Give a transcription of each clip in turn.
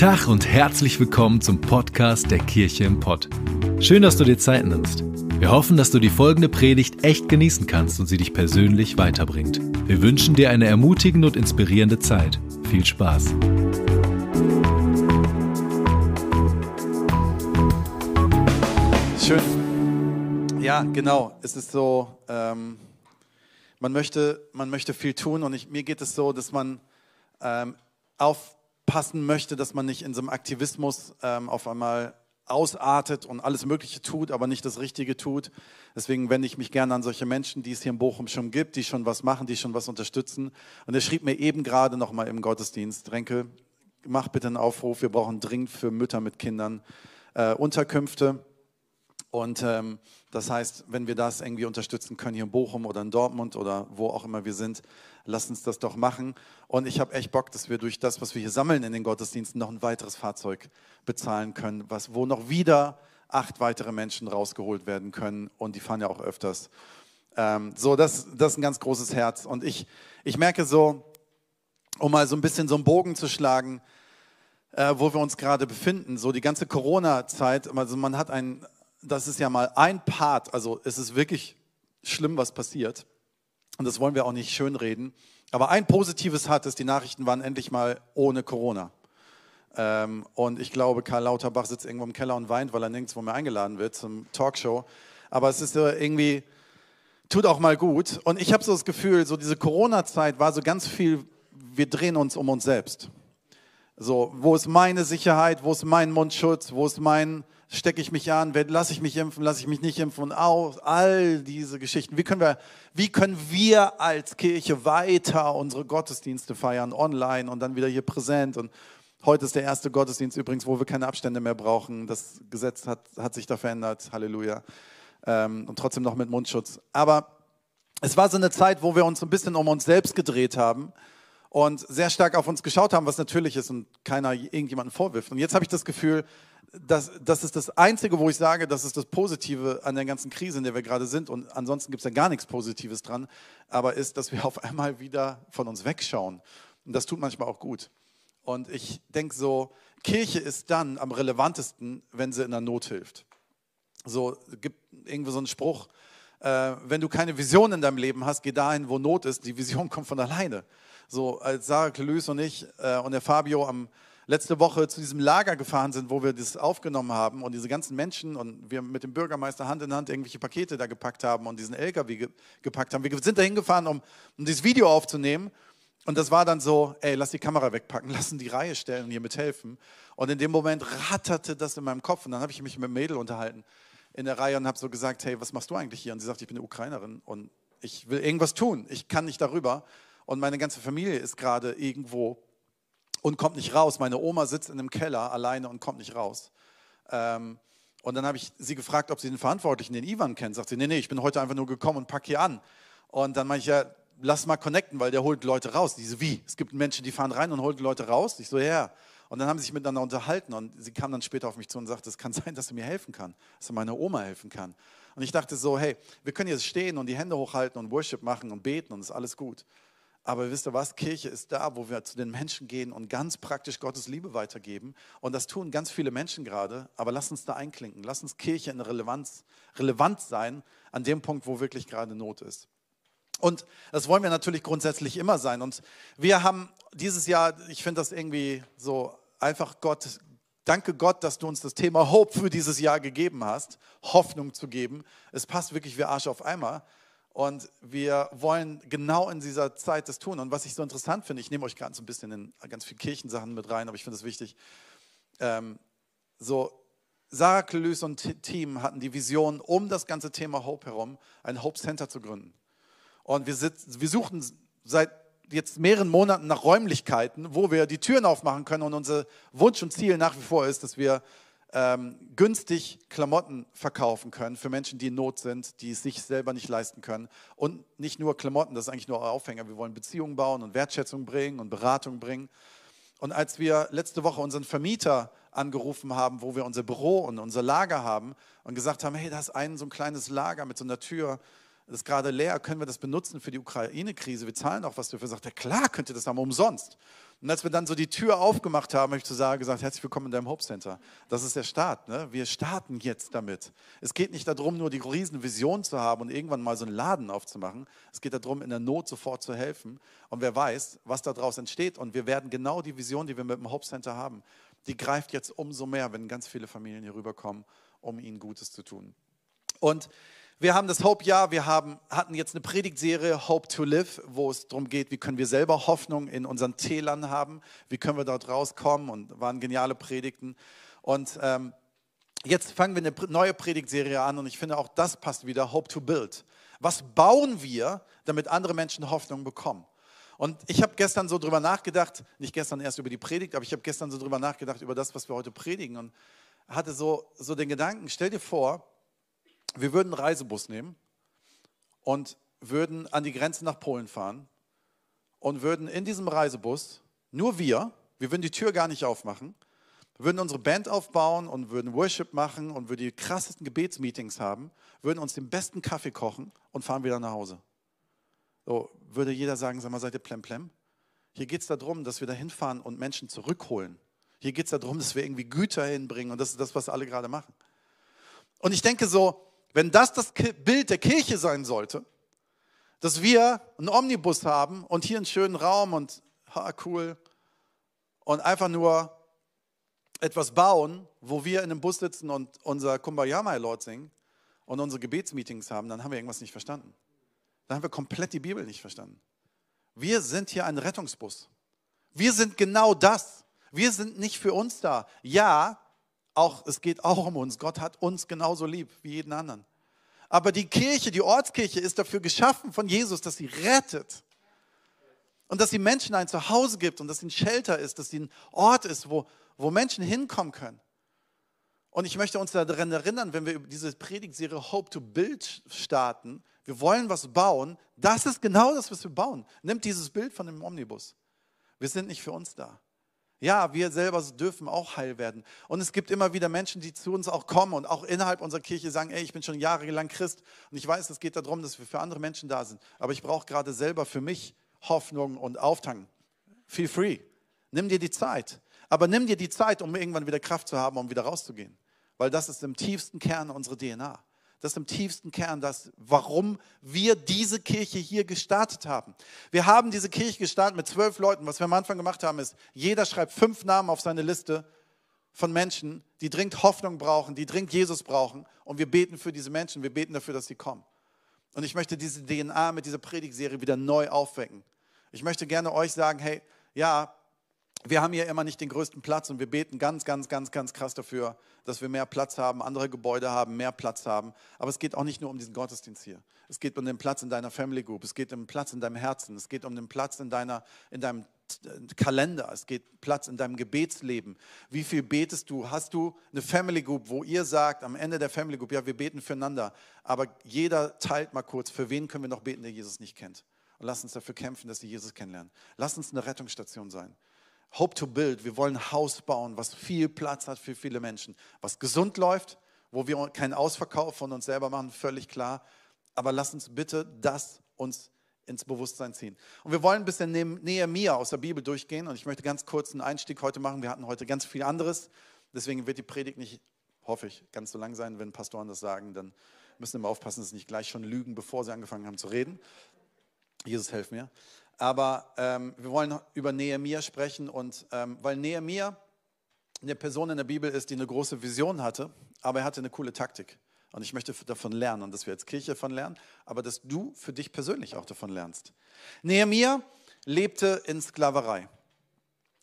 Tag und herzlich willkommen zum Podcast der Kirche im Pott. Schön, dass du dir Zeit nimmst. Wir hoffen, dass du die folgende Predigt echt genießen kannst und sie dich persönlich weiterbringt. Wir wünschen dir eine ermutigende und inspirierende Zeit. Viel Spaß. Schön. Ja, genau. Es ist so, ähm, man, möchte, man möchte viel tun und ich, mir geht es so, dass man ähm, auf aufpassen möchte, dass man nicht in so einem Aktivismus ähm, auf einmal ausartet und alles Mögliche tut, aber nicht das Richtige tut. Deswegen wende ich mich gerne an solche Menschen, die es hier in Bochum schon gibt, die schon was machen, die schon was unterstützen. Und er schrieb mir eben gerade noch mal im Gottesdienst, Renke, mach bitte einen Aufruf, wir brauchen dringend für Mütter mit Kindern äh, Unterkünfte. Und ähm, das heißt, wenn wir das irgendwie unterstützen können hier in Bochum oder in Dortmund oder wo auch immer wir sind, lass uns das doch machen. Und ich habe echt Bock, dass wir durch das, was wir hier sammeln in den Gottesdiensten, noch ein weiteres Fahrzeug bezahlen können, was, wo noch wieder acht weitere Menschen rausgeholt werden können. Und die fahren ja auch öfters. Ähm, so, das, das ist ein ganz großes Herz. Und ich, ich merke so, um mal so ein bisschen so einen Bogen zu schlagen, äh, wo wir uns gerade befinden, so die ganze Corona-Zeit, also man hat ein, das ist ja mal ein Part, also es ist wirklich schlimm, was passiert. Und das wollen wir auch nicht schönreden. Aber ein Positives hat es, die Nachrichten waren endlich mal ohne Corona. Ähm, und ich glaube, Karl Lauterbach sitzt irgendwo im Keller und weint, weil er nirgendwo mehr eingeladen wird zum Talkshow. Aber es ist irgendwie, tut auch mal gut. Und ich habe so das Gefühl, so diese Corona-Zeit war so ganz viel, wir drehen uns um uns selbst. So, wo ist meine Sicherheit, wo ist mein Mundschutz, wo ist mein stecke ich mich an, lasse ich mich impfen, lasse ich mich nicht impfen und auch all diese Geschichten. Wie können, wir, wie können wir als Kirche weiter unsere Gottesdienste feiern, online und dann wieder hier präsent? Und heute ist der erste Gottesdienst übrigens, wo wir keine Abstände mehr brauchen. Das Gesetz hat, hat sich da verändert, Halleluja. Ähm, und trotzdem noch mit Mundschutz. Aber es war so eine Zeit, wo wir uns ein bisschen um uns selbst gedreht haben und sehr stark auf uns geschaut haben, was natürlich ist und keiner irgendjemanden vorwirft. Und jetzt habe ich das Gefühl, das, das ist das Einzige, wo ich sage, das ist das Positive an der ganzen Krise, in der wir gerade sind. Und ansonsten gibt es ja gar nichts Positives dran. Aber ist, dass wir auf einmal wieder von uns wegschauen. Und das tut manchmal auch gut. Und ich denke so, Kirche ist dann am relevantesten, wenn sie in der Not hilft. So gibt irgendwie so einen Spruch, äh, wenn du keine Vision in deinem Leben hast, geh dahin, wo Not ist. Die Vision kommt von alleine. So als Sarah Clelus und ich äh, und der Fabio am letzte Woche zu diesem Lager gefahren sind, wo wir das aufgenommen haben und diese ganzen Menschen und wir mit dem Bürgermeister Hand in Hand irgendwelche Pakete da gepackt haben und diesen LKW ge gepackt haben. Wir sind da hingefahren, um, um dieses Video aufzunehmen. Und das war dann so, ey, lass die Kamera wegpacken, lass in die Reihe stellen und hier mithelfen. Und in dem Moment ratterte das in meinem Kopf und dann habe ich mich mit einem Mädel unterhalten in der Reihe und habe so gesagt, hey, was machst du eigentlich hier? Und sie sagt, ich bin eine Ukrainerin und ich will irgendwas tun. Ich kann nicht darüber. Und meine ganze Familie ist gerade irgendwo und kommt nicht raus. Meine Oma sitzt in einem Keller alleine und kommt nicht raus. Ähm, und dann habe ich sie gefragt, ob sie den Verantwortlichen, den Ivan kennt. Sagt sie, nee, nee, ich bin heute einfach nur gekommen und packe hier an. Und dann meine ich, ja, lass mal connecten, weil der holt Leute raus. Diese wie? Es gibt Menschen, die fahren rein und holen Leute raus. Ich so, ja. Und dann haben sie sich miteinander unterhalten und sie kam dann später auf mich zu und sagte, es kann sein, dass er mir helfen kann, dass er meiner Oma helfen kann. Und ich dachte so, hey, wir können jetzt stehen und die Hände hochhalten und Worship machen und beten und ist alles gut. Aber wisst ihr was? Kirche ist da, wo wir zu den Menschen gehen und ganz praktisch Gottes Liebe weitergeben. Und das tun ganz viele Menschen gerade. Aber lass uns da einklinken. Lass uns Kirche in Relevanz, relevant sein an dem Punkt, wo wirklich gerade Not ist. Und das wollen wir natürlich grundsätzlich immer sein. Und wir haben dieses Jahr, ich finde das irgendwie so einfach Gott, danke Gott, dass du uns das Thema Hope für dieses Jahr gegeben hast, Hoffnung zu geben. Es passt wirklich wie Arsch auf Eimer. Und wir wollen genau in dieser Zeit das tun. Und was ich so interessant finde, ich nehme euch gerade so ein bisschen in ganz viele Kirchensachen mit rein, aber ich finde es wichtig. Ähm, so, Sarah Clelus und Team hatten die Vision, um das ganze Thema Hope herum ein Hope Center zu gründen. Und wir, wir suchten seit jetzt mehreren Monaten nach Räumlichkeiten, wo wir die Türen aufmachen können. Und unser Wunsch und Ziel nach wie vor ist, dass wir ähm, günstig Klamotten verkaufen können für Menschen, die in Not sind, die es sich selber nicht leisten können. Und nicht nur Klamotten, das ist eigentlich nur Aufhänger. Wir wollen Beziehungen bauen und Wertschätzung bringen und Beratung bringen. Und als wir letzte Woche unseren Vermieter angerufen haben, wo wir unser Büro und unser Lager haben und gesagt haben, hey, da ist ein so ein kleines Lager mit so einer Tür, das ist gerade leer, können wir das benutzen für die Ukraine-Krise? Wir zahlen auch was dafür. Sagt er, klar könnt ihr das haben, umsonst. Und als wir dann so die Tür aufgemacht haben, habe ich zu Sarah gesagt, herzlich willkommen in deinem Hope Center. Das ist der Start. Ne? Wir starten jetzt damit. Es geht nicht darum, nur die riesen Vision zu haben und irgendwann mal so einen Laden aufzumachen. Es geht darum, in der Not sofort zu helfen. Und wer weiß, was daraus entsteht. Und wir werden genau die Vision, die wir mit dem Hope Center haben, die greift jetzt umso mehr, wenn ganz viele Familien hier rüberkommen, um ihnen Gutes zu tun. Und wir haben das Hope-Jahr, wir haben, hatten jetzt eine Predigtserie Hope to Live, wo es darum geht, wie können wir selber Hoffnung in unseren Tälern haben, wie können wir dort rauskommen und waren geniale Predigten. Und ähm, jetzt fangen wir eine neue Predigtserie an und ich finde auch das passt wieder, Hope to Build. Was bauen wir, damit andere Menschen Hoffnung bekommen? Und ich habe gestern so drüber nachgedacht, nicht gestern erst über die Predigt, aber ich habe gestern so drüber nachgedacht über das, was wir heute predigen und hatte so, so den Gedanken, stell dir vor, wir würden einen Reisebus nehmen und würden an die Grenze nach Polen fahren und würden in diesem Reisebus, nur wir, wir würden die Tür gar nicht aufmachen, würden unsere Band aufbauen und würden Worship machen und würden die krassesten Gebetsmeetings haben, würden uns den besten Kaffee kochen und fahren wieder nach Hause. So würde jeder sagen, sag mal, seid ihr plemplem? Hier geht es darum, dass wir da hinfahren und Menschen zurückholen. Hier geht es darum, dass wir irgendwie Güter hinbringen und das ist das, was alle gerade machen. Und ich denke so, wenn das das Bild der Kirche sein sollte, dass wir einen Omnibus haben und hier einen schönen Raum und ha, cool und einfach nur etwas bauen, wo wir in einem Bus sitzen und unser Kumbaya My Lord singen und unsere Gebetsmeetings haben, dann haben wir irgendwas nicht verstanden. Dann haben wir komplett die Bibel nicht verstanden. Wir sind hier ein Rettungsbus. Wir sind genau das. Wir sind nicht für uns da. Ja, auch, es geht auch um uns. Gott hat uns genauso lieb wie jeden anderen. Aber die Kirche, die Ortskirche ist dafür geschaffen von Jesus, dass sie rettet. Und dass sie Menschen ein Zuhause gibt und dass sie ein Shelter ist, dass sie ein Ort ist, wo, wo Menschen hinkommen können. Und ich möchte uns daran erinnern, wenn wir diese Predigtserie Hope to Build starten, wir wollen was bauen, das ist genau das, was wir bauen. Nimmt dieses Bild von dem Omnibus. Wir sind nicht für uns da. Ja, wir selber dürfen auch heil werden. Und es gibt immer wieder Menschen, die zu uns auch kommen und auch innerhalb unserer Kirche sagen, ey, ich bin schon jahrelang Christ und ich weiß, es geht darum, dass wir für andere Menschen da sind. Aber ich brauche gerade selber für mich Hoffnung und Auftanken. Feel free. Nimm dir die Zeit. Aber nimm dir die Zeit, um irgendwann wieder Kraft zu haben, um wieder rauszugehen. Weil das ist im tiefsten Kern unsere DNA. Das ist im tiefsten Kern das, warum wir diese Kirche hier gestartet haben. Wir haben diese Kirche gestartet mit zwölf Leuten. Was wir am Anfang gemacht haben, ist, jeder schreibt fünf Namen auf seine Liste von Menschen, die dringend Hoffnung brauchen, die dringend Jesus brauchen. Und wir beten für diese Menschen. Wir beten dafür, dass sie kommen. Und ich möchte diese DNA mit dieser Predigtserie wieder neu aufwecken. Ich möchte gerne euch sagen, hey, ja, wir haben hier immer nicht den größten Platz und wir beten ganz, ganz, ganz, ganz krass dafür, dass wir mehr Platz haben, andere Gebäude haben, mehr Platz haben. Aber es geht auch nicht nur um diesen Gottesdienst hier. Es geht um den Platz in deiner Family Group, es geht um den Platz in deinem Herzen, es geht um den Platz in, deiner, in deinem Kalender, es geht Platz in deinem Gebetsleben. Wie viel betest du? Hast du eine Family Group, wo ihr sagt am Ende der Family Group, ja, wir beten füreinander, aber jeder teilt mal kurz, für wen können wir noch beten, der Jesus nicht kennt? Und lass uns dafür kämpfen, dass sie Jesus kennenlernen. Lass uns eine Rettungsstation sein. Hope to Build. Wir wollen ein Haus bauen, was viel Platz hat für viele Menschen, was gesund läuft, wo wir keinen Ausverkauf von uns selber machen, völlig klar. Aber lass uns bitte das uns ins Bewusstsein ziehen. Und wir wollen ein bisschen Nehemiah aus der Bibel durchgehen und ich möchte ganz kurz einen Einstieg heute machen. Wir hatten heute ganz viel anderes, deswegen wird die Predigt nicht, hoffe ich, ganz so lang sein. Wenn Pastoren das sagen, dann müssen wir immer aufpassen, dass sie nicht gleich schon lügen, bevor sie angefangen haben zu reden. Jesus, helf mir. Aber ähm, wir wollen über Nehemiah sprechen und ähm, weil Nehemiah eine Person in der Bibel ist, die eine große Vision hatte, aber er hatte eine coole Taktik. Und ich möchte davon lernen und dass wir als Kirche davon lernen, aber dass du für dich persönlich auch davon lernst. Nehemiah lebte in Sklaverei.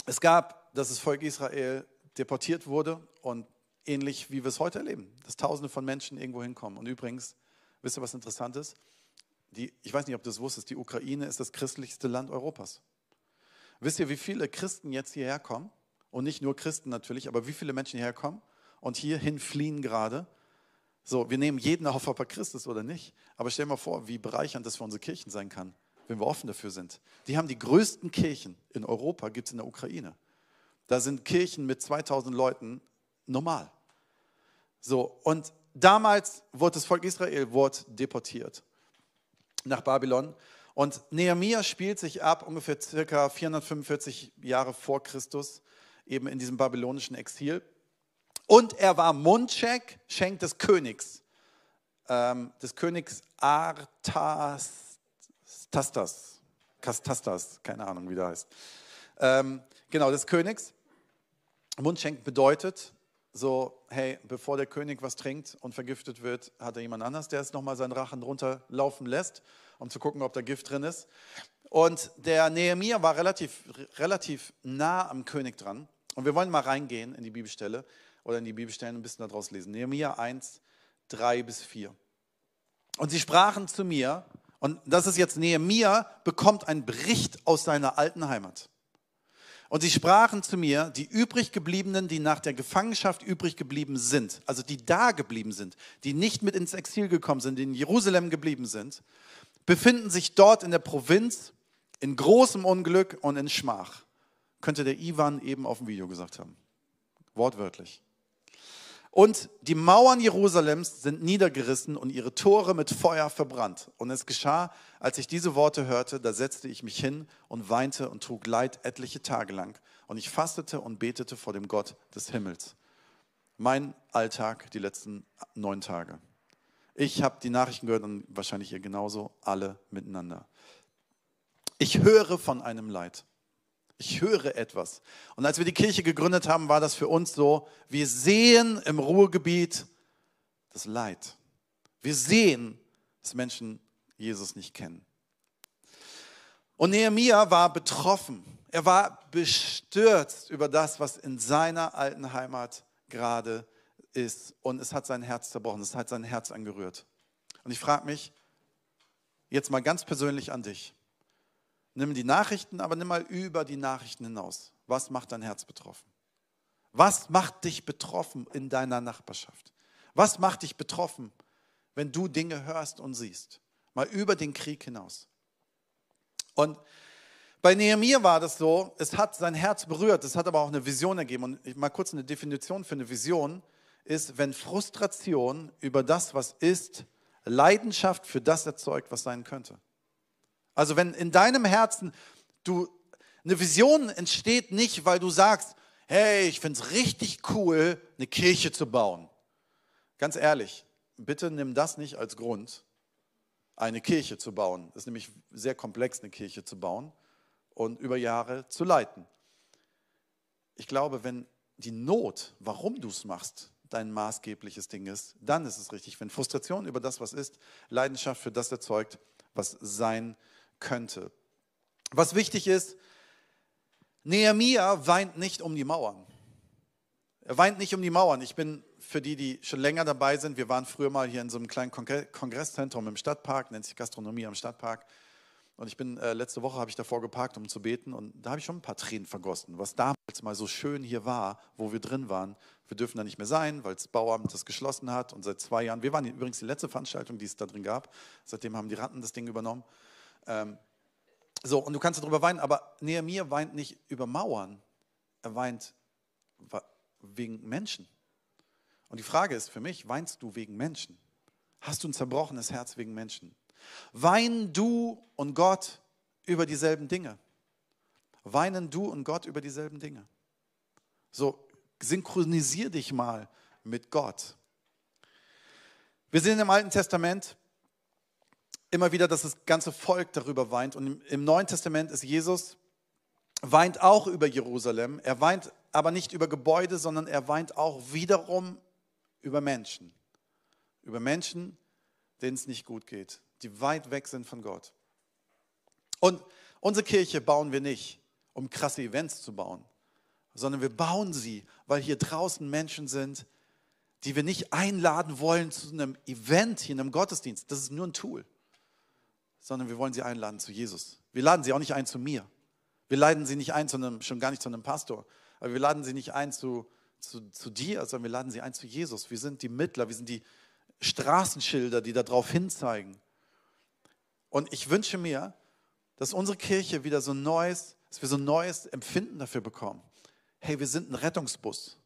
Es gab, dass das Volk Israel deportiert wurde und ähnlich wie wir es heute erleben, dass Tausende von Menschen irgendwo hinkommen. Und übrigens, wisst ihr, was interessant ist? Die, ich weiß nicht, ob du das wusstest, die Ukraine ist das christlichste Land Europas. Wisst ihr, wie viele Christen jetzt hierher kommen? Und nicht nur Christen natürlich, aber wie viele Menschen hierher kommen und hierhin fliehen gerade? So, wir nehmen jeden auf, ob er Christ ist oder nicht. Aber stell mal vor, wie bereichernd das für unsere Kirchen sein kann, wenn wir offen dafür sind. Die haben die größten Kirchen in Europa, gibt es in der Ukraine. Da sind Kirchen mit 2000 Leuten normal. So, und damals wurde das Volk Israel wurde deportiert nach Babylon. Und Nehemia spielt sich ab ungefähr circa 445 Jahre vor Christus, eben in diesem babylonischen Exil. Und er war Mundschenk Schenk des Königs, ähm, des Königs Artastas, Kastastas, keine Ahnung, wie der heißt. Ähm, genau, des Königs. Mundschenk bedeutet so, hey, bevor der König was trinkt und vergiftet wird, hat er jemand anders, der es nochmal seinen Rachen runterlaufen lässt, um zu gucken, ob da Gift drin ist. Und der Nehemiah war relativ, relativ nah am König dran. Und wir wollen mal reingehen in die Bibelstelle oder in die Bibelstellen ein bisschen daraus lesen. Nehemiah 1, 3 bis 4. Und sie sprachen zu mir, und das ist jetzt Nehemiah, bekommt einen Bericht aus seiner alten Heimat. Und sie sprachen zu mir, die übrig gebliebenen, die nach der Gefangenschaft übrig geblieben sind, also die da geblieben sind, die nicht mit ins Exil gekommen sind, die in Jerusalem geblieben sind, befinden sich dort in der Provinz in großem Unglück und in Schmach. Könnte der Ivan eben auf dem Video gesagt haben. Wortwörtlich. Und die Mauern Jerusalems sind niedergerissen und ihre Tore mit Feuer verbrannt. Und es geschah, als ich diese Worte hörte, da setzte ich mich hin und weinte und trug Leid etliche Tage lang. Und ich fastete und betete vor dem Gott des Himmels. Mein Alltag die letzten neun Tage. Ich habe die Nachrichten gehört und wahrscheinlich ihr genauso, alle miteinander. Ich höre von einem Leid. Ich höre etwas. Und als wir die Kirche gegründet haben, war das für uns so, wir sehen im Ruhrgebiet das Leid. Wir sehen, dass Menschen Jesus nicht kennen. Und Nehemiah war betroffen. Er war bestürzt über das, was in seiner alten Heimat gerade ist. Und es hat sein Herz zerbrochen, es hat sein Herz angerührt. Und ich frage mich jetzt mal ganz persönlich an dich. Nimm die Nachrichten, aber nimm mal über die Nachrichten hinaus. Was macht dein Herz betroffen? Was macht dich betroffen in deiner Nachbarschaft? Was macht dich betroffen, wenn du Dinge hörst und siehst? Mal über den Krieg hinaus. Und bei Nehemiah war das so, es hat sein Herz berührt, es hat aber auch eine Vision ergeben. Und mal kurz eine Definition für eine Vision ist, wenn Frustration über das, was ist, Leidenschaft für das erzeugt, was sein könnte. Also wenn in deinem Herzen du eine Vision entsteht nicht, weil du sagst, hey, ich finde es richtig cool, eine Kirche zu bauen. Ganz ehrlich, bitte nimm das nicht als Grund, eine Kirche zu bauen. Es ist nämlich sehr komplex, eine Kirche zu bauen und über Jahre zu leiten. Ich glaube, wenn die Not, warum du es machst, dein maßgebliches Ding ist, dann ist es richtig. Wenn Frustration über das, was ist, Leidenschaft für das erzeugt, was sein kann könnte. Was wichtig ist, Nehemia weint nicht um die Mauern. Er weint nicht um die Mauern. Ich bin für die, die schon länger dabei sind, wir waren früher mal hier in so einem kleinen Kongresszentrum im Stadtpark, nennt sich Gastronomie am Stadtpark. Und ich bin, äh, letzte Woche habe ich davor geparkt, um zu beten. Und da habe ich schon ein paar Tränen vergossen, was damals mal so schön hier war, wo wir drin waren. Wir dürfen da nicht mehr sein, weil das Bauamt das geschlossen hat. Und seit zwei Jahren, wir waren übrigens die letzte Veranstaltung, die es da drin gab. Seitdem haben die Ratten das Ding übernommen. Ähm, so, und du kannst darüber weinen, aber Nehemiah weint nicht über Mauern, er weint wegen Menschen. Und die Frage ist für mich, weinst du wegen Menschen? Hast du ein zerbrochenes Herz wegen Menschen? Weinen du und Gott über dieselben Dinge? Weinen du und Gott über dieselben Dinge? So, synchronisier dich mal mit Gott. Wir sehen im Alten Testament, immer wieder, dass das ganze Volk darüber weint. Und im, Neuen Testament ist Jesus, weint auch über Jerusalem. Er weint aber nicht über Gebäude, sondern er weint auch wiederum über Menschen. Über Menschen, denen es nicht gut geht, die weit weg sind von Gott. Und unsere Kirche bauen wir nicht, um krasse Events zu bauen, sondern wir bauen sie, weil hier draußen Menschen sind, die wir nicht einladen wollen zu einem Event, hier in einem Gottesdienst. Das ist nur ein Tool sondern wir wollen sie einladen zu Jesus. Wir laden sie auch nicht ein zu mir. Wir laden sie nicht ein zu einem, schon gar nicht zu einem Pastor, aber wir laden sie nicht ein zu, zu, zu dir, sondern wir laden sie ein zu Jesus. Wir sind die Mittler, wir sind die Straßenschilder, die darauf hinzeigen. Und ich wünsche mir, dass unsere Kirche wieder so ein neues, dass wir so ein neues Empfinden dafür bekommen. Hey, wir sind ein Rettungsbus.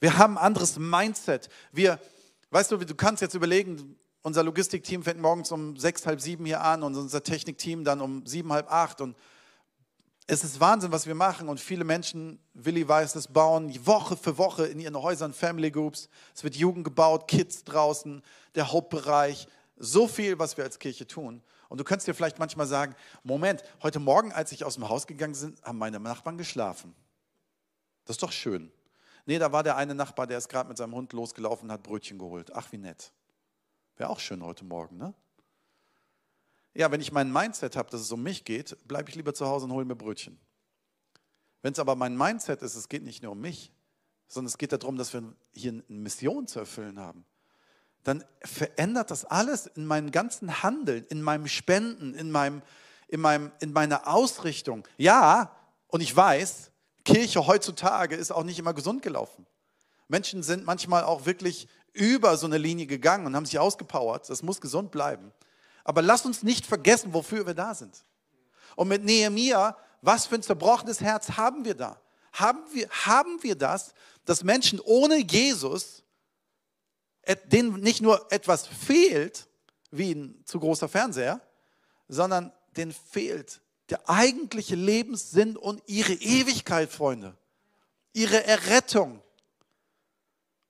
Wir haben ein anderes Mindset. Wir, weißt du, du kannst jetzt überlegen, unser Logistikteam fängt morgens um sechs, halb sieben hier an und unser Technikteam dann um sieben, halb acht. Und es ist Wahnsinn, was wir machen. Und viele Menschen, Willi weiß es, bauen Woche für Woche in ihren Häusern Family Groups. Es wird Jugend gebaut, Kids draußen, der Hauptbereich. So viel, was wir als Kirche tun. Und du könntest dir vielleicht manchmal sagen, Moment, heute Morgen, als ich aus dem Haus gegangen bin, haben meine Nachbarn geschlafen. Das ist doch schön. Nee, da war der eine Nachbar, der ist gerade mit seinem Hund losgelaufen und hat Brötchen geholt. Ach, wie nett. Wäre auch schön heute Morgen, ne? Ja, wenn ich mein Mindset habe, dass es um mich geht, bleibe ich lieber zu Hause und hole mir Brötchen. Wenn es aber mein Mindset ist, es geht nicht nur um mich, sondern es geht darum, dass wir hier eine Mission zu erfüllen haben, dann verändert das alles in meinem ganzen Handeln, in meinem Spenden, in, meinem, in, meinem, in meiner Ausrichtung. Ja, und ich weiß, Kirche heutzutage ist auch nicht immer gesund gelaufen. Menschen sind manchmal auch wirklich über so eine Linie gegangen und haben sich ausgepowert. Das muss gesund bleiben. Aber lass uns nicht vergessen, wofür wir da sind. Und mit Nehemia, was für ein zerbrochenes Herz haben wir da? Haben wir, haben wir das, dass Menschen ohne Jesus, denen nicht nur etwas fehlt, wie ein zu großer Fernseher, sondern denen fehlt der eigentliche Lebenssinn und ihre Ewigkeit, Freunde. Ihre Errettung.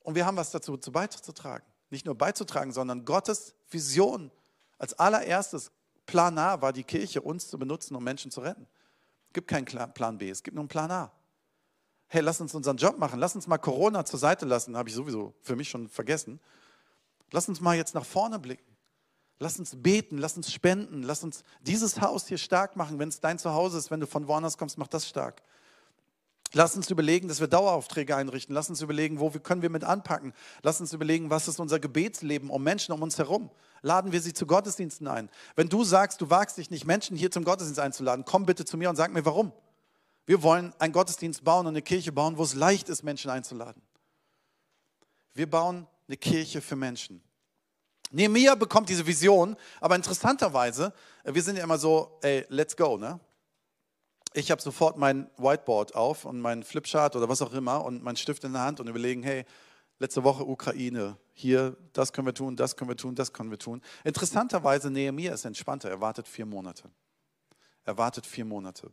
Und wir haben was dazu zu beizutragen. Nicht nur beizutragen, sondern Gottes Vision. Als allererstes Plan A war die Kirche, uns zu benutzen, um Menschen zu retten. Es gibt keinen Plan B, es gibt nur einen Plan A. Hey, lass uns unseren Job machen, lass uns mal Corona zur Seite lassen, habe ich sowieso für mich schon vergessen. Lass uns mal jetzt nach vorne blicken. Lass uns beten, lass uns spenden, lass uns dieses Haus hier stark machen. Wenn es dein Zuhause ist, wenn du von woanders kommst, mach das stark. Lass uns überlegen, dass wir Daueraufträge einrichten. Lass uns überlegen, wo können wir mit anpacken. Lass uns überlegen, was ist unser Gebetsleben um Menschen um uns herum. Laden wir sie zu Gottesdiensten ein. Wenn du sagst, du wagst dich nicht, Menschen hier zum Gottesdienst einzuladen, komm bitte zu mir und sag mir, warum. Wir wollen einen Gottesdienst bauen und eine Kirche bauen, wo es leicht ist, Menschen einzuladen. Wir bauen eine Kirche für Menschen. Nehemiah bekommt diese Vision, aber interessanterweise, äh, wir sind ja immer so, ey, let's go, ne? Ich habe sofort mein Whiteboard auf und mein Flipchart oder was auch immer und mein Stift in der Hand und überlegen, hey, letzte Woche Ukraine, hier, das können wir tun, das können wir tun, das können wir tun. Interessanterweise, Nehemiah ist entspannter, er wartet vier Monate. Er wartet vier Monate.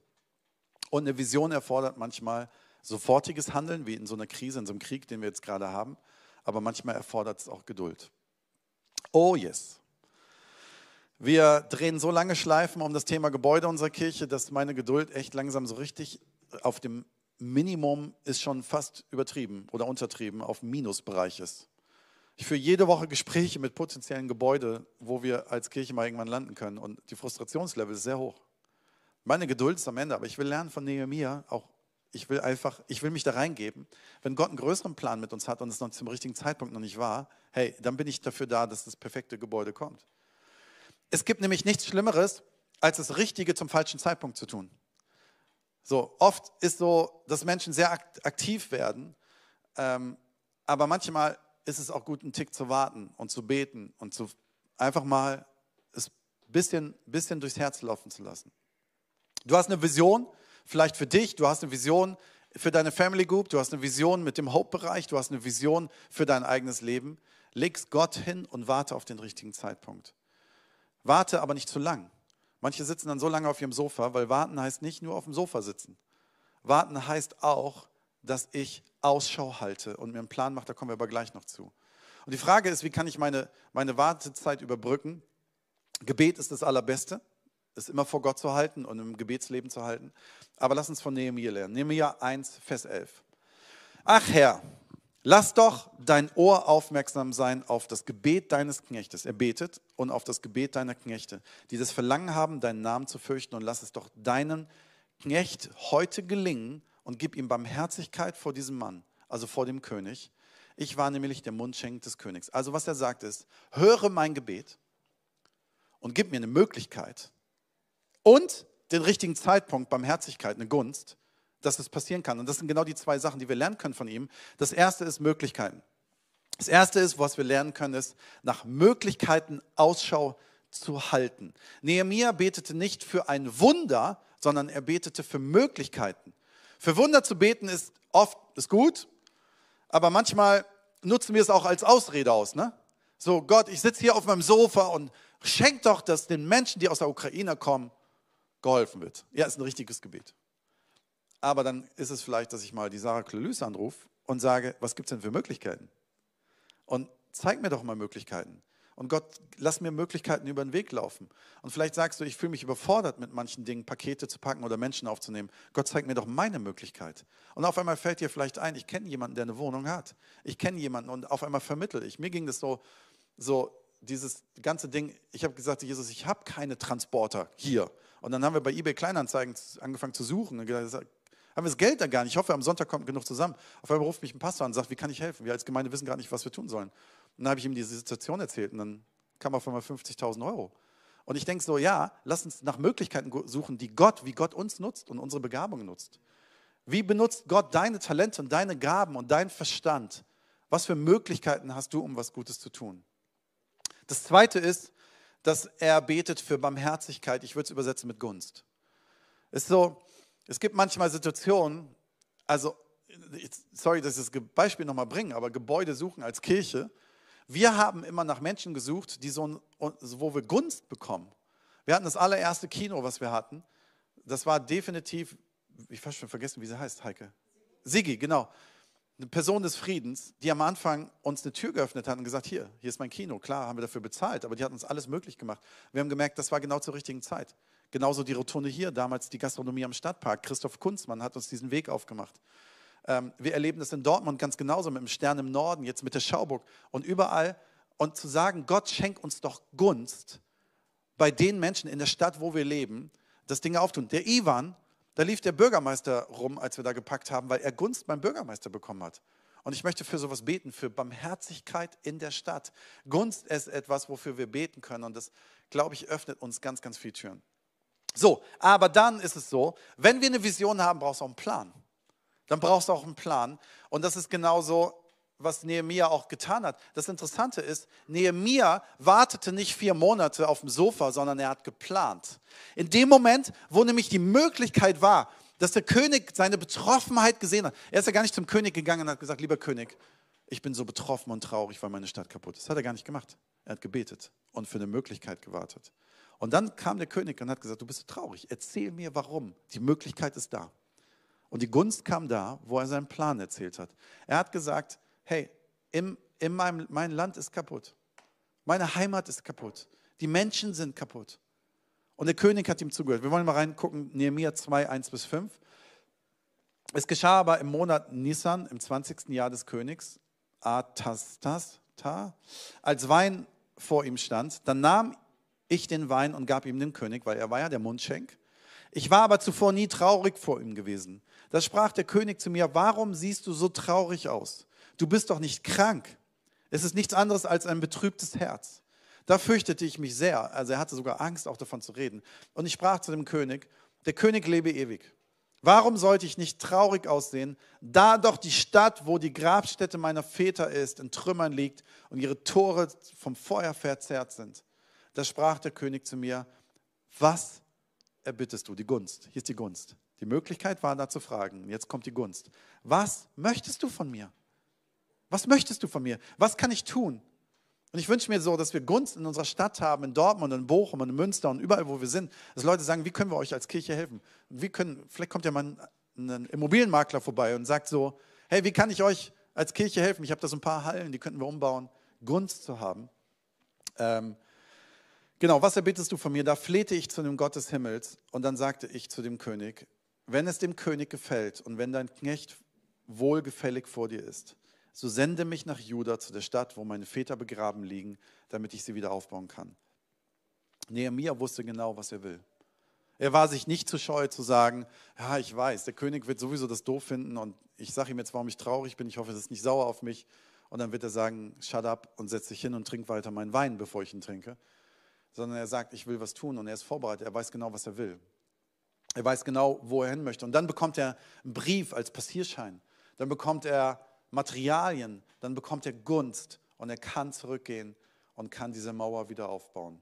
Und eine Vision erfordert manchmal sofortiges Handeln, wie in so einer Krise, in so einem Krieg, den wir jetzt gerade haben, aber manchmal erfordert es auch Geduld. Oh yes. Wir drehen so lange Schleifen um das Thema Gebäude unserer Kirche, dass meine Geduld echt langsam so richtig auf dem Minimum ist schon fast übertrieben oder untertrieben, auf Minusbereich ist. Ich führe jede Woche Gespräche mit potenziellen Gebäuden, wo wir als Kirche mal irgendwann landen können und die Frustrationslevel ist sehr hoch. Meine Geduld ist am Ende, aber ich will lernen von Nehemiah, auch ich will einfach, ich will mich da reingeben. Wenn Gott einen größeren Plan mit uns hat und es noch zum richtigen Zeitpunkt noch nicht war, hey, dann bin ich dafür da, dass das perfekte Gebäude kommt. Es gibt nämlich nichts Schlimmeres, als das Richtige zum falschen Zeitpunkt zu tun. So, oft ist so, dass Menschen sehr aktiv werden, ähm, aber manchmal ist es auch gut, einen Tick zu warten und zu beten und zu einfach mal es ein bisschen, bisschen durchs Herz laufen zu lassen. Du hast eine Vision, vielleicht für dich, du hast eine Vision für deine Family Group, du hast eine Vision mit dem Hope-Bereich, du hast eine Vision für dein eigenes Leben. Leg's Gott hin und warte auf den richtigen Zeitpunkt. Warte aber nicht zu lang. Manche sitzen dann so lange auf ihrem Sofa, weil warten heißt nicht nur auf dem Sofa sitzen. Warten heißt auch, dass ich Ausschau halte und mir einen Plan mache, da kommen wir aber gleich noch zu. Und die Frage ist, wie kann ich meine, meine Wartezeit überbrücken? Gebet ist das Allerbeste es immer vor Gott zu halten und im Gebetsleben zu halten. Aber lass uns von Nehemiah lernen. Nehemiah 1, Vers 11. Ach Herr, lass doch dein Ohr aufmerksam sein auf das Gebet deines Knechtes. Er betet und auf das Gebet deiner Knechte, die das Verlangen haben, deinen Namen zu fürchten und lass es doch deinen Knecht heute gelingen und gib ihm Barmherzigkeit vor diesem Mann, also vor dem König. Ich war nämlich der Mundschenk des Königs. Also was er sagt ist, höre mein Gebet und gib mir eine Möglichkeit, und den richtigen Zeitpunkt, Barmherzigkeit, eine Gunst, dass es passieren kann. Und das sind genau die zwei Sachen, die wir lernen können von ihm. Das erste ist Möglichkeiten. Das erste ist, was wir lernen können, ist nach Möglichkeiten Ausschau zu halten. Nehemiah betete nicht für ein Wunder, sondern er betete für Möglichkeiten. Für Wunder zu beten ist oft ist gut, aber manchmal nutzen wir es auch als Ausrede aus. Ne? So, Gott, ich sitze hier auf meinem Sofa und schenk doch, dass den Menschen, die aus der Ukraine kommen, geholfen wird. Ja, ist ein richtiges Gebet. Aber dann ist es vielleicht, dass ich mal die Sarah Klelüs anrufe und sage, was gibt es denn für Möglichkeiten? Und zeig mir doch mal Möglichkeiten. Und Gott, lass mir Möglichkeiten über den Weg laufen. Und vielleicht sagst du, ich fühle mich überfordert mit manchen Dingen, Pakete zu packen oder Menschen aufzunehmen. Gott zeigt mir doch meine Möglichkeit. Und auf einmal fällt dir vielleicht ein, ich kenne jemanden, der eine Wohnung hat. Ich kenne jemanden und auf einmal vermittel ich. Mir ging das so, so dieses ganze Ding, ich habe gesagt, Jesus, ich habe keine Transporter hier. Und dann haben wir bei eBay Kleinanzeigen angefangen zu suchen. Und gesagt, haben wir das Geld da gar nicht. Ich hoffe, am Sonntag kommt genug zusammen. Auf einmal ruft mich ein Pastor an und sagt, wie kann ich helfen? Wir als Gemeinde wissen gar nicht, was wir tun sollen. Und dann habe ich ihm diese Situation erzählt und dann kam auf einmal 50.000 Euro. Und ich denke so, ja, lass uns nach Möglichkeiten suchen, die Gott, wie Gott uns nutzt und unsere Begabungen nutzt. Wie benutzt Gott deine Talente und deine Gaben und deinen Verstand? Was für Möglichkeiten hast du, um was Gutes zu tun? Das zweite ist, dass er betet für Barmherzigkeit. Ich würde es übersetzen mit Gunst. Ist so, es gibt manchmal Situationen, also, sorry, dass ich das Beispiel nochmal bringe, aber Gebäude suchen als Kirche, wir haben immer nach Menschen gesucht, die so, wo wir Gunst bekommen. Wir hatten das allererste Kino, was wir hatten. Das war definitiv, ich fast schon vergessen, wie sie heißt, Heike. Sigi, genau. Eine Person des Friedens, die am Anfang uns eine Tür geöffnet hat und gesagt, hier, hier ist mein Kino. Klar, haben wir dafür bezahlt, aber die hat uns alles möglich gemacht. Wir haben gemerkt, das war genau zur richtigen Zeit. Genauso die Rotunde hier, damals die Gastronomie am Stadtpark. Christoph Kunzmann hat uns diesen Weg aufgemacht. Ähm, wir erleben das in Dortmund ganz genauso mit dem Stern im Norden, jetzt mit der Schauburg und überall. Und zu sagen, Gott schenkt uns doch Gunst bei den Menschen in der Stadt, wo wir leben, das Dinge auftun. Der Ivan, da lief der Bürgermeister rum, als wir da gepackt haben, weil er Gunst beim Bürgermeister bekommen hat. Und ich möchte für sowas beten, für Barmherzigkeit in der Stadt. Gunst ist etwas, wofür wir beten können. Und das, glaube ich, öffnet uns ganz, ganz viele Türen. So, aber dann ist es so, wenn wir eine Vision haben, brauchst du auch einen Plan dann brauchst du auch einen Plan. Und das ist genauso, was Nehemiah auch getan hat. Das Interessante ist, Nehemiah wartete nicht vier Monate auf dem Sofa, sondern er hat geplant. In dem Moment, wo nämlich die Möglichkeit war, dass der König seine Betroffenheit gesehen hat. Er ist ja gar nicht zum König gegangen und hat gesagt, lieber König, ich bin so betroffen und traurig, weil meine Stadt kaputt ist. Das hat er gar nicht gemacht. Er hat gebetet und für eine Möglichkeit gewartet. Und dann kam der König und hat gesagt, du bist traurig, erzähl mir warum. Die Möglichkeit ist da. Und die Gunst kam da, wo er seinen Plan erzählt hat. Er hat gesagt, hey, im, in meinem, mein Land ist kaputt. Meine Heimat ist kaputt. Die Menschen sind kaputt. Und der König hat ihm zugehört. Wir wollen mal reingucken, Nehemiah 2, 1 bis 5. Es geschah aber im Monat Nisan, im 20. Jahr des Königs, Atastas, als Wein vor ihm stand. Dann nahm ich den Wein und gab ihm den König, weil er war ja der Mundschenk. Ich war aber zuvor nie traurig vor ihm gewesen. Da sprach der König zu mir, warum siehst du so traurig aus? Du bist doch nicht krank. Es ist nichts anderes als ein betrübtes Herz. Da fürchtete ich mich sehr. Also er hatte sogar Angst, auch davon zu reden. Und ich sprach zu dem König, der König lebe ewig. Warum sollte ich nicht traurig aussehen, da doch die Stadt, wo die Grabstätte meiner Väter ist, in Trümmern liegt und ihre Tore vom Feuer verzerrt sind? Da sprach der König zu mir, was erbittest du? Die Gunst. Hier ist die Gunst. Die Möglichkeit war da zu fragen. Jetzt kommt die Gunst. Was möchtest du von mir? Was möchtest du von mir? Was kann ich tun? Und ich wünsche mir so, dass wir Gunst in unserer Stadt haben, in Dortmund, in Bochum, in Münster und überall, wo wir sind, dass Leute sagen, wie können wir euch als Kirche helfen? Wie können, vielleicht kommt ja mal ein, ein Immobilienmakler vorbei und sagt so, hey, wie kann ich euch als Kirche helfen? Ich habe da so ein paar Hallen, die könnten wir umbauen. Gunst zu haben. Ähm, genau, was erbittest du von mir? Da flehte ich zu dem Gott des Himmels und dann sagte ich zu dem König, wenn es dem König gefällt und wenn dein Knecht wohlgefällig vor dir ist, so sende mich nach Juda zu der Stadt, wo meine Väter begraben liegen, damit ich sie wieder aufbauen kann. Nehemiah wusste genau, was er will. Er war sich nicht zu scheu zu sagen, ja, ich weiß, der König wird sowieso das doof finden und ich sage ihm jetzt, warum ich traurig bin, ich hoffe, es ist nicht sauer auf mich. Und dann wird er sagen, shut up und setz dich hin und trink weiter meinen Wein, bevor ich ihn trinke. Sondern er sagt, ich will was tun und er ist vorbereitet, er weiß genau, was er will. Er weiß genau, wo er hin möchte. Und dann bekommt er einen Brief als Passierschein. Dann bekommt er Materialien. Dann bekommt er Gunst. Und er kann zurückgehen und kann diese Mauer wieder aufbauen.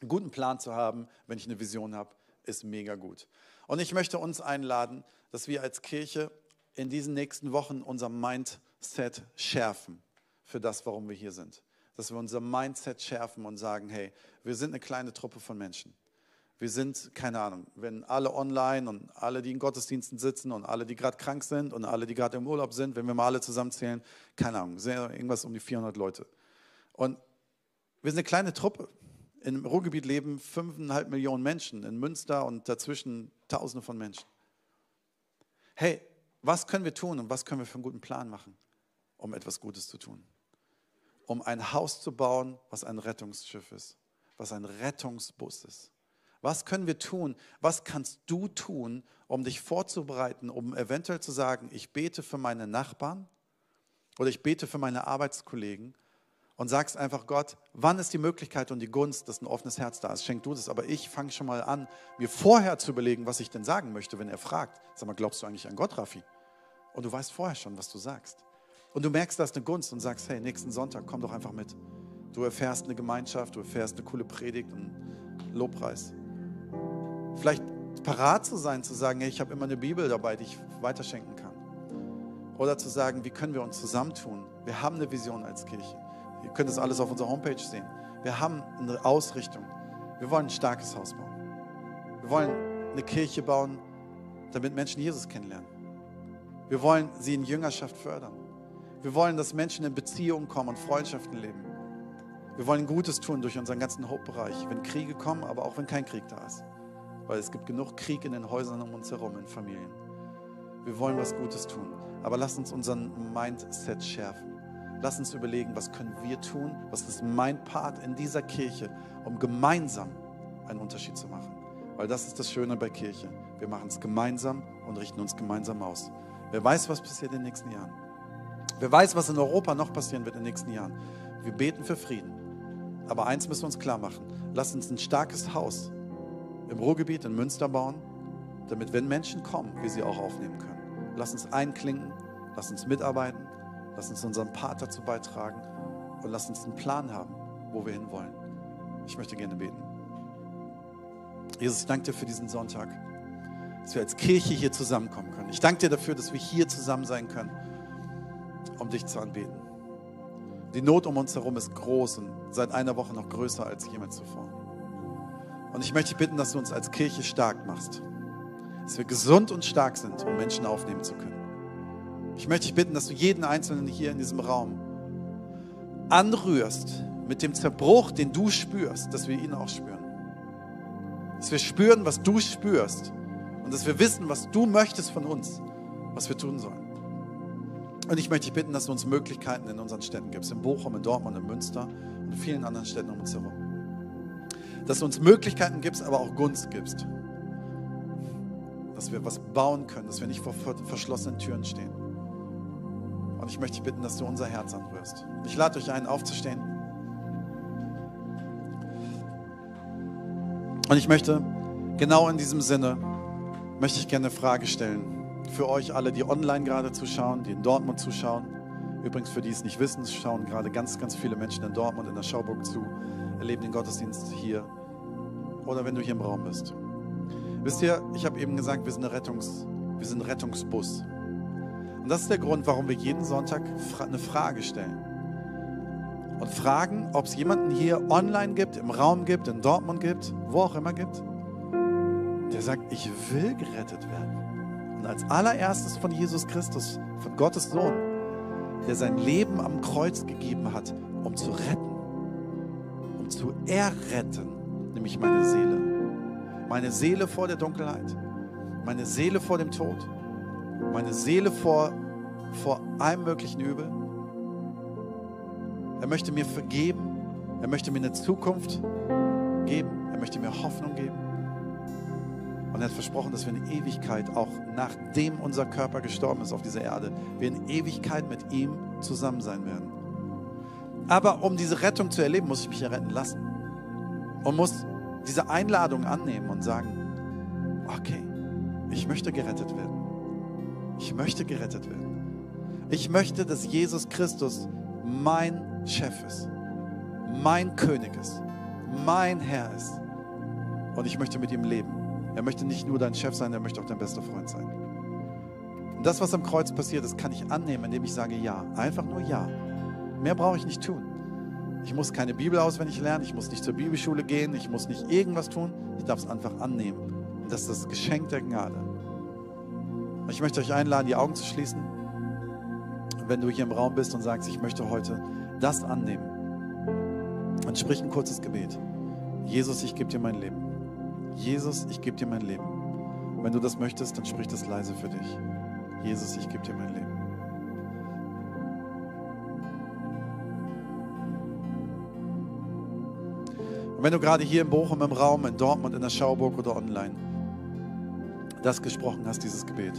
Einen guten Plan zu haben, wenn ich eine Vision habe, ist mega gut. Und ich möchte uns einladen, dass wir als Kirche in diesen nächsten Wochen unser Mindset schärfen für das, warum wir hier sind. dass wir unser Mindset schärfen und sagen, hey, wir sind eine kleine Truppe von Menschen. Wir sind, keine Ahnung, wenn alle online und alle, die in Gottesdiensten sitzen und alle, die gerade krank sind und alle, die gerade im Urlaub sind, wenn wir mal alle zusammenzählen, keine Ahnung, irgendwas um die 400 Leute. Und wir sind eine kleine Truppe. Im Ruhrgebiet leben fünfeinhalb Millionen Menschen, in Münster und dazwischen Tausende von Menschen. Hey, was können wir tun und was können wir für einen guten Plan machen, um etwas Gutes zu tun? Um ein Haus zu bauen, was ein Rettungsschiff ist, was ein Rettungsbus ist. Was können wir tun? Was kannst du tun, um dich vorzubereiten, um eventuell zu sagen, ich bete für meine Nachbarn oder ich bete für meine Arbeitskollegen und sagst einfach Gott, wann ist die Möglichkeit und die Gunst, dass ein offenes Herz da ist? Schenk du das. Aber ich fange schon mal an, mir vorher zu überlegen, was ich denn sagen möchte, wenn er fragt. Sag mal, glaubst du eigentlich an Gott, Raffi? Und du weißt vorher schon, was du sagst. Und du merkst, da ist eine Gunst und sagst, hey, nächsten Sonntag komm doch einfach mit. Du erfährst eine Gemeinschaft, du erfährst eine coole Predigt und Lobpreis. Vielleicht parat zu sein, zu sagen, ich habe immer eine Bibel dabei, die ich weiterschenken kann. Oder zu sagen, wie können wir uns zusammentun? Wir haben eine Vision als Kirche. Ihr könnt das alles auf unserer Homepage sehen. Wir haben eine Ausrichtung. Wir wollen ein starkes Haus bauen. Wir wollen eine Kirche bauen, damit Menschen Jesus kennenlernen. Wir wollen sie in Jüngerschaft fördern. Wir wollen, dass Menschen in Beziehungen kommen und Freundschaften leben. Wir wollen Gutes tun durch unseren ganzen Hope-Bereich, wenn Kriege kommen, aber auch wenn kein Krieg da ist. Weil es gibt genug Krieg in den Häusern um uns herum, in Familien. Wir wollen was Gutes tun, aber lass uns unseren Mindset schärfen. Lass uns überlegen, was können wir tun, was ist mein Part in dieser Kirche, um gemeinsam einen Unterschied zu machen. Weil das ist das Schöne bei Kirche. Wir machen es gemeinsam und richten uns gemeinsam aus. Wer weiß, was passiert in den nächsten Jahren? Wer weiß, was in Europa noch passieren wird in den nächsten Jahren? Wir beten für Frieden. Aber eins müssen wir uns klar machen. Lass uns ein starkes Haus im Ruhrgebiet in Münster bauen, damit, wenn Menschen kommen, wir sie auch aufnehmen können. Lass uns einklinken, lass uns mitarbeiten, lass uns unseren Part dazu beitragen und lass uns einen Plan haben, wo wir hinwollen. Ich möchte gerne beten. Jesus, ich danke dir für diesen Sonntag dass wir als Kirche hier zusammenkommen können. Ich danke dir dafür, dass wir hier zusammen sein können, um dich zu anbeten. Die Not um uns herum ist groß und seit einer Woche noch größer als jemals zuvor. Und ich möchte dich bitten, dass du uns als Kirche stark machst. Dass wir gesund und stark sind, um Menschen aufnehmen zu können. Ich möchte dich bitten, dass du jeden Einzelnen hier in diesem Raum anrührst mit dem Zerbruch, den du spürst, dass wir ihn auch spüren. Dass wir spüren, was du spürst und dass wir wissen, was du möchtest von uns, was wir tun sollen. Und ich möchte dich bitten, dass du uns Möglichkeiten in unseren Städten gibst, in Bochum, in Dortmund, in Münster und in vielen anderen Städten um uns herum. Dass du uns Möglichkeiten gibst, aber auch Gunst gibst. Dass wir was bauen können, dass wir nicht vor verschlossenen Türen stehen. Und ich möchte dich bitten, dass du unser Herz anrührst. Ich lade euch ein, aufzustehen. Und ich möchte genau in diesem Sinne möchte ich gerne eine Frage stellen. Für euch alle, die online gerade zuschauen, die in Dortmund zuschauen. Übrigens, für die es nicht wissen, schauen gerade ganz, ganz viele Menschen in Dortmund, in der Schauburg zu, erleben den Gottesdienst hier. Oder wenn du hier im Raum bist. Wisst ihr, ich habe eben gesagt, wir sind, eine Rettungs, wir sind ein Rettungsbus. Und das ist der Grund, warum wir jeden Sonntag eine Frage stellen. Und fragen, ob es jemanden hier online gibt, im Raum gibt, in Dortmund gibt, wo auch immer gibt, der sagt, ich will gerettet werden. Und als allererstes von Jesus Christus, von Gottes Sohn, der sein Leben am Kreuz gegeben hat, um zu retten, zu erretten, nämlich meine Seele. Meine Seele vor der Dunkelheit, meine Seele vor dem Tod, meine Seele vor, vor allem möglichen Übel. Er möchte mir vergeben, er möchte mir eine Zukunft geben, er möchte mir Hoffnung geben. Und er hat versprochen, dass wir in Ewigkeit, auch nachdem unser Körper gestorben ist auf dieser Erde, wir in Ewigkeit mit ihm zusammen sein werden. Aber um diese Rettung zu erleben, muss ich mich ja retten lassen. Und muss diese Einladung annehmen und sagen, okay, ich möchte gerettet werden. Ich möchte gerettet werden. Ich möchte, dass Jesus Christus mein Chef ist, mein König ist, mein Herr ist. Und ich möchte mit ihm leben. Er möchte nicht nur dein Chef sein, er möchte auch dein bester Freund sein. Und das, was am Kreuz passiert ist, kann ich annehmen, indem ich sage Ja. Einfach nur Ja. Mehr brauche ich nicht tun. Ich muss keine Bibel auswendig lernen, ich muss nicht zur Bibelschule gehen, ich muss nicht irgendwas tun. Ich darf es einfach annehmen. Und das ist das Geschenk der Gnade. Ich möchte euch einladen, die Augen zu schließen. Und wenn du hier im Raum bist und sagst, ich möchte heute das annehmen, dann sprich ein kurzes Gebet. Jesus, ich gebe dir mein Leben. Jesus, ich gebe dir mein Leben. Und wenn du das möchtest, dann sprich das leise für dich. Jesus, ich gebe dir mein Leben. Und wenn du gerade hier in Bochum im Raum, in Dortmund, in der Schauburg oder online das gesprochen hast, dieses Gebet,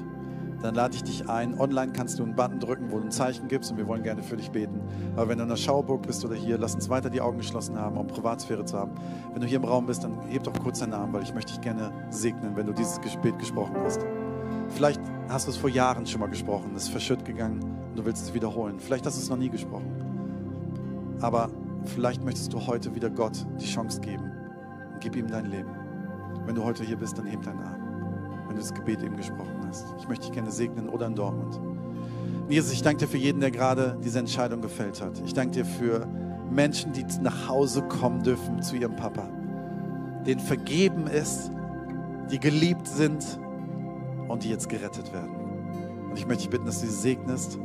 dann lade ich dich ein. Online kannst du einen Button drücken, wo du ein Zeichen gibst und wir wollen gerne für dich beten. Aber wenn du in der Schauburg bist oder hier, lass uns weiter die Augen geschlossen haben, um Privatsphäre zu haben. Wenn du hier im Raum bist, dann heb doch kurz deinen Namen, weil ich möchte dich gerne segnen, wenn du dieses Gebet gesprochen hast. Vielleicht hast du es vor Jahren schon mal gesprochen, es ist verschütt gegangen und du willst es wiederholen. Vielleicht hast du es noch nie gesprochen. Aber Vielleicht möchtest du heute wieder Gott die Chance geben und gib ihm dein Leben. Wenn du heute hier bist, dann heb deinen Arm. Wenn du das Gebet eben gesprochen hast. Ich möchte dich gerne segnen oder in Dortmund. Jesus, ich danke dir für jeden, der gerade diese Entscheidung gefällt hat. Ich danke dir für Menschen, die nach Hause kommen dürfen zu ihrem Papa, denen vergeben ist, die geliebt sind und die jetzt gerettet werden. Und ich möchte dich bitten, dass du sie segnest.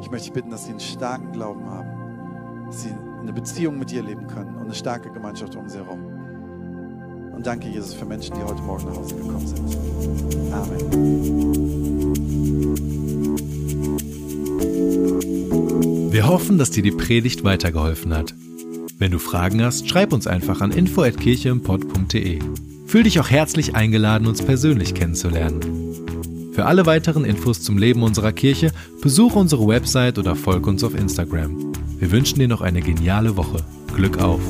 Ich möchte dich bitten, dass sie einen starken Glauben haben, dass sie eine Beziehung mit dir leben können und eine starke Gemeinschaft um sie herum. Und danke, Jesus, für Menschen, die heute Morgen nach Hause gekommen sind. Amen. Wir hoffen, dass dir die Predigt weitergeholfen hat. Wenn du Fragen hast, schreib uns einfach an info@kircheimpod.de. Fühl dich auch herzlich eingeladen, uns persönlich kennenzulernen. Für alle weiteren Infos zum Leben unserer Kirche besuche unsere Website oder folge uns auf Instagram. Wir wünschen dir noch eine geniale Woche. Glück auf!